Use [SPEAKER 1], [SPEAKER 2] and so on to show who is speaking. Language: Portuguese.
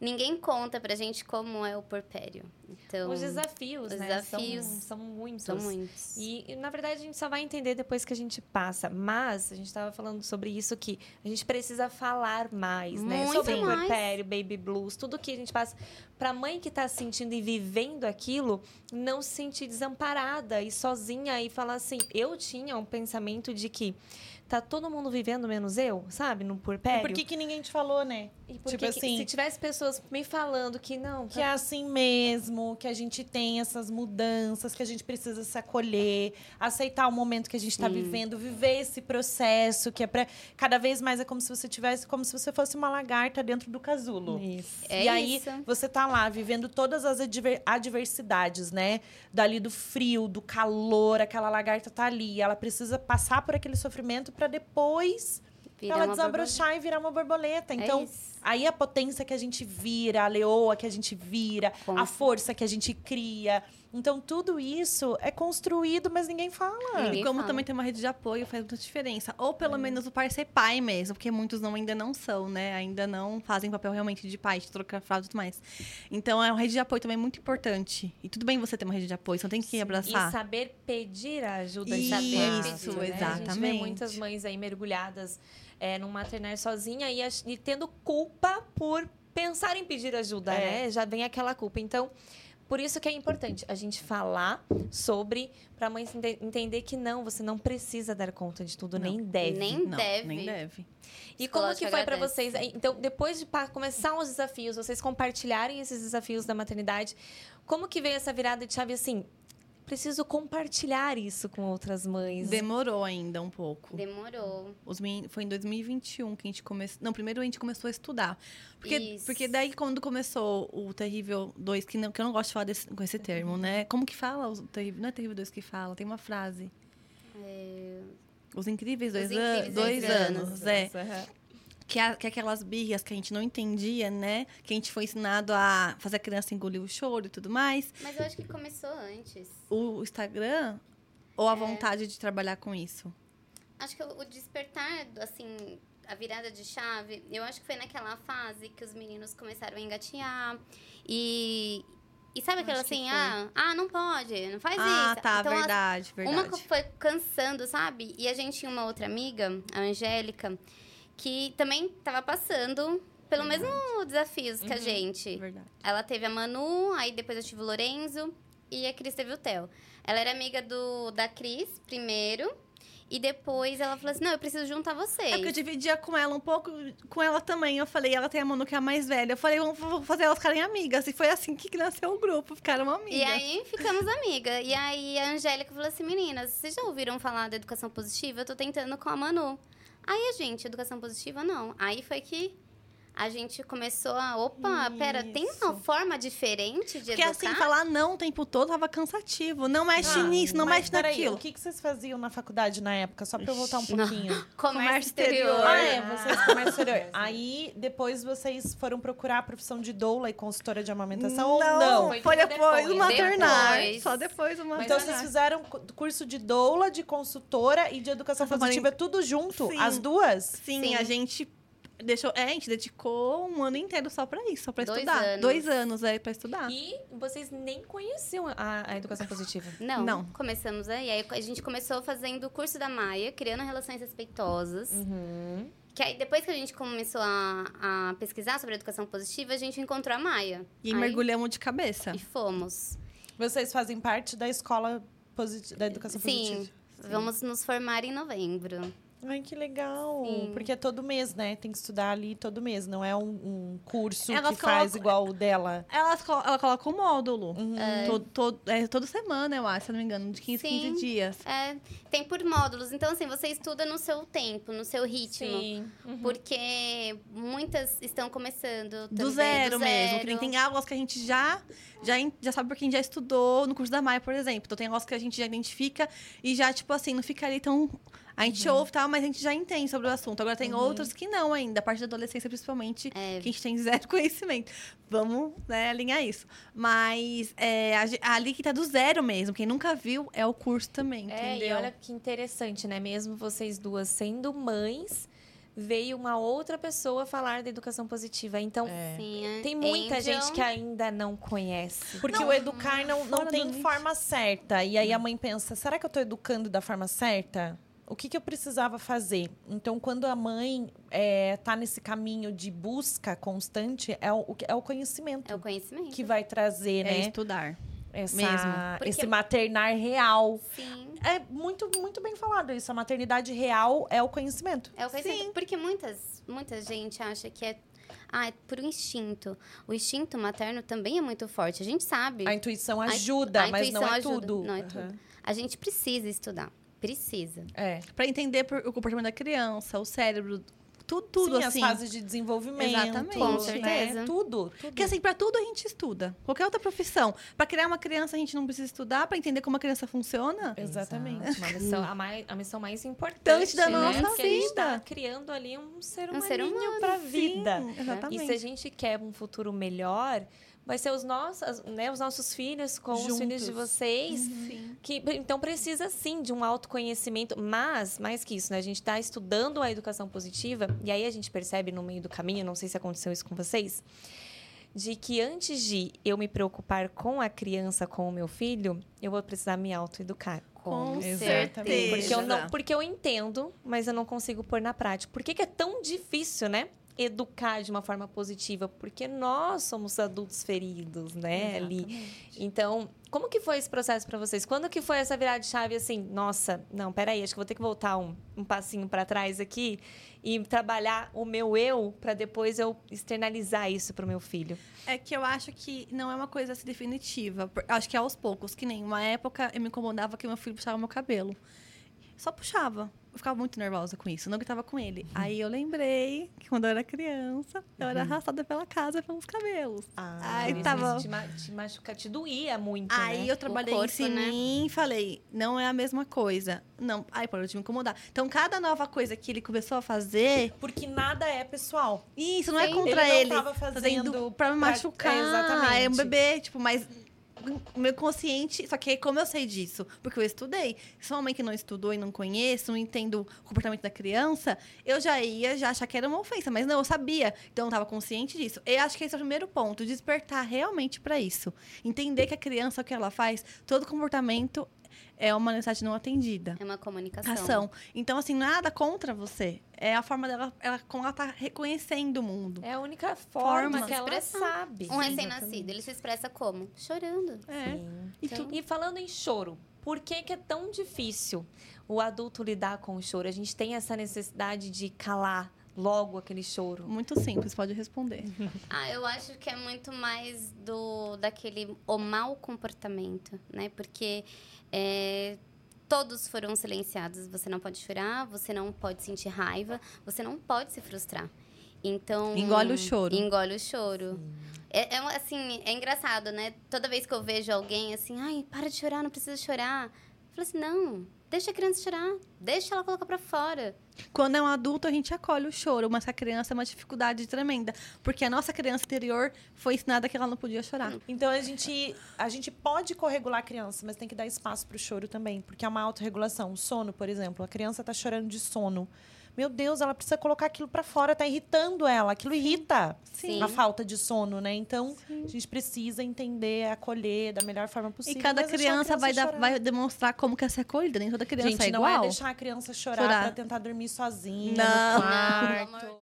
[SPEAKER 1] Ninguém conta pra gente como é o porpério. Então,
[SPEAKER 2] Os desafios,
[SPEAKER 1] os
[SPEAKER 2] né?
[SPEAKER 1] desafios
[SPEAKER 2] são, são muitos.
[SPEAKER 1] são muitos.
[SPEAKER 2] E, na verdade, a gente só vai entender depois que a gente passa. Mas, a gente estava falando sobre isso que a gente precisa falar mais, né?
[SPEAKER 1] Muito
[SPEAKER 2] Sobre
[SPEAKER 1] mais.
[SPEAKER 2] puerpério, baby blues, tudo que a gente passa. Pra mãe que tá sentindo e vivendo aquilo, não se sentir desamparada e sozinha e falar assim... Eu tinha um pensamento de que tá todo mundo vivendo menos eu, sabe? No
[SPEAKER 3] E
[SPEAKER 2] puerpério.
[SPEAKER 3] por que, que ninguém te falou, né?
[SPEAKER 2] E por
[SPEAKER 3] tipo
[SPEAKER 2] que que-
[SPEAKER 3] assim-
[SPEAKER 2] se tivesse pessoas me falando que não,
[SPEAKER 3] Que é assim mesmo, que a gente tem essas mudanças, que a gente precisa se acolher, aceitar o momento que a gente está vivendo, viver esse processo, que é para cada vez mais é como se você tivesse, como se você fosse uma lagarta dentro do casulo.
[SPEAKER 2] Isso.
[SPEAKER 1] É
[SPEAKER 3] e aí
[SPEAKER 1] isso.
[SPEAKER 3] você tá lá vivendo todas as adver- adversidades, né? Dali do frio, do calor, aquela lagarta tá ali, ela precisa passar por aquele sofrimento para depois ela desabrochar e virar uma borboleta. Então,
[SPEAKER 1] isso.
[SPEAKER 3] aí a potência que a gente vira, a leoa que a gente vira, a força que a gente cria. Então, tudo isso é construído, mas ninguém fala.
[SPEAKER 1] Ninguém
[SPEAKER 4] E como
[SPEAKER 1] fala.
[SPEAKER 4] também tem uma rede de apoio, faz muita diferença. Ou pelo menos o pai ser pai mesmo, porque muitos não, ainda não são, né? Ainda não fazem papel realmente de pai, de trocar fralda e tudo mais. Então, é uma rede de apoio também muito importante. E tudo bem você ter uma rede de apoio, você não tem que
[SPEAKER 2] E
[SPEAKER 4] abraçar.
[SPEAKER 2] saber pedir a ajuda
[SPEAKER 4] Isso,
[SPEAKER 2] de fato,
[SPEAKER 1] Isso,
[SPEAKER 2] né? A gente vê
[SPEAKER 4] exatamente.
[SPEAKER 2] muitas mães aí mergulhadas é, num maternário sozinha e, e tendo culpa por pensar em pedir ajuda,
[SPEAKER 3] É.
[SPEAKER 2] né? Já vem aquela culpa. Então, por isso que é importante a gente falar sobre, para a mãe ente- entender que não, você não precisa dar conta de tudo, nem deve.
[SPEAKER 1] Nem
[SPEAKER 4] não,
[SPEAKER 1] deve.
[SPEAKER 4] nem deve.
[SPEAKER 2] E como que foi para vocês? Então, depois de começar os desafios, vocês compartilharem esses desafios da maternidade, como que veio essa virada de chave assim? Preciso compartilhar isso com outras mães.
[SPEAKER 4] Demorou ainda um pouco.
[SPEAKER 1] Demorou.
[SPEAKER 4] Os men- Foi em 2021 que a gente começou. Não, primeiro a gente começou a estudar. Porque,
[SPEAKER 1] Isso.
[SPEAKER 4] porque daí, quando começou o Terrível 2, que, não, que eu não gosto de falar desse- com esse termo, né? Como que fala o Terrível? Não é Terrível 2 que fala, tem uma frase. Os incríveis dois,
[SPEAKER 1] Os
[SPEAKER 4] an-
[SPEAKER 1] Incríveis
[SPEAKER 4] dois
[SPEAKER 1] Dois
[SPEAKER 4] anos, é.
[SPEAKER 2] Aham.
[SPEAKER 4] Que, é, que é aquelas birras que a gente não entendia, né? Que a gente foi ensinado a fazer a criança engolir o choro e tudo mais.
[SPEAKER 1] Mas eu acho que começou antes.
[SPEAKER 4] O Instagram, ou a vontade de trabalhar com isso?
[SPEAKER 1] Acho que o despertar, assim, a virada de chave, eu acho que foi naquela fase que os meninos começaram a engatinhar. E. E sabe aquela assim, ah, ah, não pode, não faz
[SPEAKER 4] ah,
[SPEAKER 1] isso.
[SPEAKER 4] tá,
[SPEAKER 1] Então,
[SPEAKER 4] verdade, verdade.
[SPEAKER 1] Uma que foi cansando, sabe? E a gente tinha uma outra amiga, a Angélica, que também tava passando pelo mesmo desafios que a gente.
[SPEAKER 4] Verdade.
[SPEAKER 1] Ela teve a Manu, aí depois eu tive o Lorenzo e a Cris teve o Theo. Ela era amiga do, da Cris primeiro. E depois ela falou assim: Não, eu preciso juntar vocês.
[SPEAKER 4] É porque eu dividia com ela um pouco, com ela também. Eu falei, ela tem a Manu que é a mais velha. Eu falei, vamos vou fazer elas ficarem amigas. E foi assim que nasceu o grupo, ficaram amigas.
[SPEAKER 1] E aí ficamos amigas. E aí a Angélica falou assim: Meninas, vocês já ouviram falar da educação positiva? Eu tô tentando com a Manu. Aí gente, educação positiva não. Aí foi que a gente começou a. Opa, pera, tem uma
[SPEAKER 4] Isso.
[SPEAKER 1] forma diferente de
[SPEAKER 4] Porque
[SPEAKER 1] educar?
[SPEAKER 4] assim, falar não o tempo todo tava cansativo. Não mexe
[SPEAKER 3] Ah,
[SPEAKER 4] nisso, não
[SPEAKER 3] mas
[SPEAKER 4] mexe naquilo.
[SPEAKER 3] O que, que vocês faziam na faculdade na época? Só pra eu voltar um
[SPEAKER 1] Não.
[SPEAKER 3] pouquinho.
[SPEAKER 1] Comércio,
[SPEAKER 4] Comércio
[SPEAKER 1] exterior.
[SPEAKER 4] exterior.
[SPEAKER 3] Ah, é, vocês comércio exterior. Aí, depois vocês foram procurar a profissão de doula e consultora de amamentação ou não?
[SPEAKER 4] foi,
[SPEAKER 2] Foi
[SPEAKER 4] depois,
[SPEAKER 2] depois.
[SPEAKER 4] maternar.
[SPEAKER 1] Depois.
[SPEAKER 4] Só depois do maternar.
[SPEAKER 3] Então vocês fizeram cu- curso de doula, de consultora e de educação positiva, tudo junto?
[SPEAKER 4] Sim.
[SPEAKER 3] As duas?
[SPEAKER 4] Sim,
[SPEAKER 1] Sim.
[SPEAKER 4] a gente deixou. É, a gente dedicou um ano inteiro só pra isso, só pra
[SPEAKER 1] Dois
[SPEAKER 4] estudar.
[SPEAKER 1] anos.
[SPEAKER 4] Dois anos aí pra estudar.
[SPEAKER 2] E vocês nem conheciam a, a educação positiva.
[SPEAKER 1] Não,
[SPEAKER 4] Não.
[SPEAKER 1] começamos aí. Aí a gente começou fazendo o curso da Maia, criando relações respeitosas.
[SPEAKER 2] Uhum.
[SPEAKER 1] Que aí, depois que a gente começou a, a pesquisar sobre educação positiva, a gente encontrou a Maia.
[SPEAKER 4] E
[SPEAKER 1] Aí-
[SPEAKER 4] mergulhamos de cabeça.
[SPEAKER 1] E fomos.
[SPEAKER 3] Vocês fazem parte da escola da educação
[SPEAKER 1] Sim,
[SPEAKER 3] positiva?
[SPEAKER 1] vamos nos formar em novembro.
[SPEAKER 3] Ai, que legal.
[SPEAKER 1] Sim.
[SPEAKER 3] Porque é todo mês, né? Tem que estudar ali todo mês. Não é um, um curso
[SPEAKER 4] Elas
[SPEAKER 3] que faz igual o dela.
[SPEAKER 4] Ela, colo- ela coloca o módulo.
[SPEAKER 3] Uhum.
[SPEAKER 4] Todo, todo, é, toda semana, eu acho, se eu não me engano, de 15
[SPEAKER 1] Sim.
[SPEAKER 4] 15 dias.
[SPEAKER 1] É, tem por módulos. Então, assim, você estuda no seu tempo, no seu ritmo.
[SPEAKER 2] Sim. Uhum.
[SPEAKER 1] Porque muitas estão começando
[SPEAKER 4] Do
[SPEAKER 1] também,
[SPEAKER 4] zero
[SPEAKER 1] do
[SPEAKER 4] mesmo. Que nem
[SPEAKER 1] zero.
[SPEAKER 4] tem aulas que a gente já, já, já sabe porque a gente já estudou no curso da Maia, por exemplo. Então tem aulas que a gente já identifica e já, tipo assim, não fica ali tão. A gente ouve e tal, mas a gente já entende sobre o assunto. Agora tem outras que não ainda, a parte da adolescência, principalmente,
[SPEAKER 1] É.
[SPEAKER 4] que a gente tem zero conhecimento. Vamos né, alinhar isso. Mas é, ali que tá do zero mesmo. Quem nunca viu é o curso também,
[SPEAKER 2] É,
[SPEAKER 4] entendeu?
[SPEAKER 2] e olha que interessante, né? Mesmo vocês duas sendo mães, veio uma outra pessoa falar da educação positiva. Então,
[SPEAKER 3] É.
[SPEAKER 1] Sim, é.
[SPEAKER 2] tem muita
[SPEAKER 1] Angel.
[SPEAKER 2] gente que ainda não conhece.
[SPEAKER 3] Porque o educar não, não tem forma certa. E aí a mãe pensa: será que eu estou educando da forma certa? O que, que eu precisava fazer? Então, quando a mãe está nesse caminho de busca constante, é o, é o conhecimento
[SPEAKER 1] É o conhecimento.
[SPEAKER 3] que vai trazer,
[SPEAKER 4] É
[SPEAKER 3] né?
[SPEAKER 4] estudar.
[SPEAKER 3] Essa,
[SPEAKER 4] mesmo.
[SPEAKER 1] Porque-
[SPEAKER 3] Esse maternar real.
[SPEAKER 1] Sim.
[SPEAKER 3] É muito, muito bem falado isso. A maternidade real é o conhecimento.
[SPEAKER 1] É o conhecimento.
[SPEAKER 4] Sim.
[SPEAKER 1] Porque muitas, muita gente acha que é. Ah, é por um instinto. O instinto materno também é muito forte. A gente sabe.
[SPEAKER 3] A intuição
[SPEAKER 1] A-
[SPEAKER 3] ajuda,
[SPEAKER 1] a
[SPEAKER 3] mas não
[SPEAKER 1] intuição
[SPEAKER 3] é
[SPEAKER 1] ajuda,
[SPEAKER 3] tudo.
[SPEAKER 1] não é
[SPEAKER 3] Aham.
[SPEAKER 1] tudo. A gente precisa estudar. Precisa.
[SPEAKER 3] É.
[SPEAKER 4] Pra entender por- o comportamento da criança, o cérebro, tudo, tudo
[SPEAKER 3] Sim,
[SPEAKER 4] assim.
[SPEAKER 3] as fases de desenvolvimento.
[SPEAKER 4] Exatamente.
[SPEAKER 1] Com
[SPEAKER 3] né?
[SPEAKER 1] certeza.
[SPEAKER 3] Tudo, tudo.
[SPEAKER 4] Porque assim, pra tudo a gente estuda. Qualquer outra profissão. Pra criar uma criança, a gente não precisa estudar pra entender como a criança funciona.
[SPEAKER 3] Exatamente.
[SPEAKER 2] Uma missão, a, mai- a missão mais importante
[SPEAKER 4] da
[SPEAKER 2] né?
[SPEAKER 4] nossa
[SPEAKER 2] Porque a gente tá
[SPEAKER 4] vida.
[SPEAKER 2] criando ali um ser
[SPEAKER 1] Um ser humano,
[SPEAKER 2] pra vida.
[SPEAKER 4] Sim, exatamente.
[SPEAKER 2] E se a gente quer um futuro melhor, vai ser os nossos, né, os nossos filhos com os filhos de
[SPEAKER 3] Juntos.
[SPEAKER 2] vocês.
[SPEAKER 4] Sim.
[SPEAKER 2] Que, então precisa sim de um autoconhecimento, mas mais que isso, né? A gente está estudando a educação positiva e aí a gente percebe no meio do caminho, não sei se aconteceu isso com vocês, de que antes de eu me preocupar com a criança, com o meu filho, eu vou precisar me autoeducar.
[SPEAKER 4] Com
[SPEAKER 3] Exatamente.
[SPEAKER 4] certeza.
[SPEAKER 2] Porque eu, não, porque eu entendo, mas eu não consigo pôr na prática. Por que, que é tão difícil, né? Educar de uma forma positiva, porque nós somos adultos feridos, né? Ali. Então, como que foi esse processo para vocês? Quando que foi essa virada de chave assim? Nossa, não, peraí, acho que vou ter que voltar um, um passinho para trás aqui e trabalhar o meu eu para depois eu externalizar isso pro meu filho.
[SPEAKER 4] É que eu acho que não é uma coisa assim definitiva. Acho que é aos poucos. Que nem uma época eu me incomodava que meu filho puxava meu cabelo. Só puxava. Eu ficava muito nervosa com isso. Não gritava com ele. Aí eu lembrei que quando eu era criança, eu era arrastada pela casa pelos cabelos. Aí
[SPEAKER 2] Isso,
[SPEAKER 4] tava-
[SPEAKER 2] te, ma- te machuca, te doía muito,
[SPEAKER 4] Aí
[SPEAKER 2] né?
[SPEAKER 4] eu trabalhei
[SPEAKER 1] corpo,
[SPEAKER 4] isso em
[SPEAKER 1] né?
[SPEAKER 4] mim e falei, não é a mesma coisa. Não, aí parou de me incomodar. Então, cada nova coisa que ele começou a fazer,
[SPEAKER 3] Porque nada é pessoal.
[SPEAKER 4] isso não é
[SPEAKER 1] Sim.
[SPEAKER 4] contra
[SPEAKER 3] Ele
[SPEAKER 4] ele.
[SPEAKER 3] não tava fazendo
[SPEAKER 4] pra me machucar.
[SPEAKER 3] é, exatamente.
[SPEAKER 4] É um bebê, tipo, mas meu consciente, só que como eu sei disso? Porque eu estudei. Se uma mãe que não estudou e não conheço, não entendo o comportamento da criança, eu já ia já achar que era uma ofensa, mas não, eu sabia. Então eu estava consciente disso. Eu acho que esse é o primeiro ponto, despertar realmente para isso. Entender que a criança o que ela faz, todo comportamento é uma necessidade não atendida.
[SPEAKER 1] É uma comunicação.
[SPEAKER 4] Ação. Então, assim, nada contra você. É a forma dela, ela, como ela tá reconhecendo o mundo.
[SPEAKER 2] É a única forma
[SPEAKER 4] Forma.
[SPEAKER 2] que ela sabe.
[SPEAKER 1] Um recém-nascido, ele se expressa como? Chorando.
[SPEAKER 4] É.
[SPEAKER 2] Sim.
[SPEAKER 4] E
[SPEAKER 1] Então-
[SPEAKER 4] tu-
[SPEAKER 2] E falando em choro, por que, que é tão difícil o adulto lidar com o choro? A gente tem essa necessidade de calar logo aquele choro.
[SPEAKER 4] Muito simples, pode responder.
[SPEAKER 1] Ah, eu acho que é muito mais do daquele o mau comportamento, né? Porque é, todos foram silenciados. Você não pode chorar, você não pode sentir raiva, você não pode se frustrar. Então
[SPEAKER 4] Engole o choro.
[SPEAKER 1] Engole o choro. É, é assim, é engraçado, né? Toda vez que eu vejo alguém assim, ai, para de chorar, não precisa chorar. Eu falo assim, não, deixa a criança chorar, deixa ela colocar pra fora.
[SPEAKER 4] Quando é um adulto, a gente acolhe o choro, mas a criança é uma dificuldade tremenda. Porque a nossa criança interior foi ensinada que ela não podia chorar.
[SPEAKER 3] Então a gente, a gente pode corregular a criança, mas tem que dar espaço pro choro também, porque é uma autorregulação. O sono, por exemplo, a criança tá chorando de sono. Meu Deus, ela precisa colocar aquilo pra fora, tá irritando ela, aquilo irrita
[SPEAKER 1] Sim.
[SPEAKER 3] a falta de sono, né? Então, a gente precisa entender, acolher da melhor forma
[SPEAKER 4] E
[SPEAKER 3] possível.
[SPEAKER 4] cada
[SPEAKER 3] mas deixar a
[SPEAKER 4] criança, vai, dar- vai demonstrar como quer ser acolhida. Nem toda criança
[SPEAKER 3] Gente,
[SPEAKER 4] é
[SPEAKER 3] não
[SPEAKER 4] igual.
[SPEAKER 3] é deixar a criança chorar,
[SPEAKER 4] Chorar.
[SPEAKER 3] pra tentar dormir sozinha
[SPEAKER 4] Não.
[SPEAKER 3] no quarto.